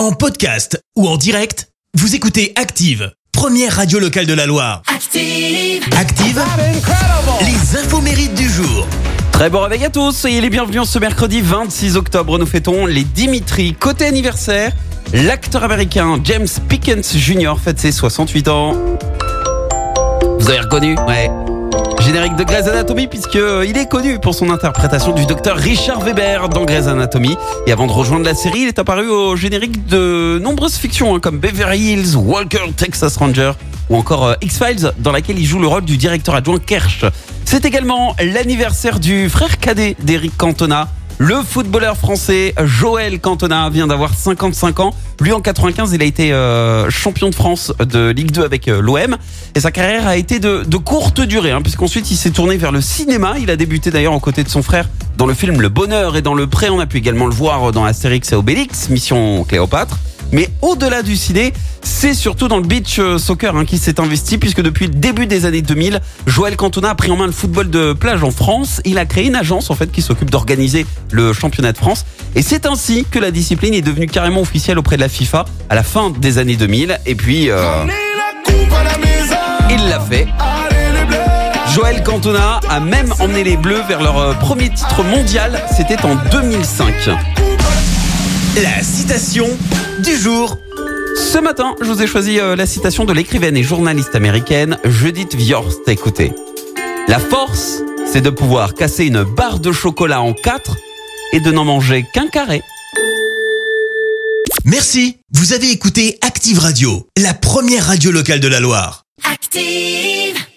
En podcast ou en direct, vous écoutez Active, première radio locale de la Loire. Active. Active, les infos mérites du jour. Très bon réveil à tous, soyez les bienvenus ce mercredi 26 octobre. Nous fêtons les Dimitri. Côté anniversaire, l'acteur américain James Pickens Jr. fête ses 68 ans. Vous avez reconnu? Ouais. Générique de Grey's Anatomy puisque euh, il est connu pour son interprétation du docteur Richard Weber dans Grey's Anatomy. Et avant de rejoindre la série, il est apparu au générique de nombreuses fictions hein, comme Beverly Hills, Walker, Texas Ranger ou encore euh, X-Files dans laquelle il joue le rôle du directeur adjoint Kersh. C'est également l'anniversaire du frère cadet d'Eric Cantona. Le footballeur français Joël Cantona vient d'avoir 55 ans. Lui en 95, il a été euh, champion de France de Ligue 2 avec euh, l'OM et sa carrière a été de, courte durée hein, puisqu'ensuite il s'est tourné vers le cinéma. Il a débuté d'ailleurs aux côtés de son frère dans le film Le Bonheur et dans Le Pré. On a pu également le voir dans Astérix et Obélix, Mission Cléopâtre. Mais au-delà du ciné, c'est surtout dans le beach euh, soccer hein, qui s'est investi puisque depuis le début des années 2000, Joël Cantona a pris en main le football de plage en France. Il a créé une agence en fait qui s'occupe d'organiser le championnat de France et c'est ainsi que la discipline est devenue carrément officielle auprès de la FIFA à la fin des années 2000 et puis euh, il l'a fait. Joël Cantona a même emmené les Bleus vers leur euh, premier titre mondial, c'était en 2005. La citation du jour. Ce matin, je vous ai choisi euh, la citation de l'écrivaine et journaliste américaine Judith Viorst. Écoutez. La force, c'est de pouvoir casser une barre de chocolat en quatre et de n'en manger qu'un carré. Merci. Vous avez écouté Active Radio, la première radio locale de la Loire. Active.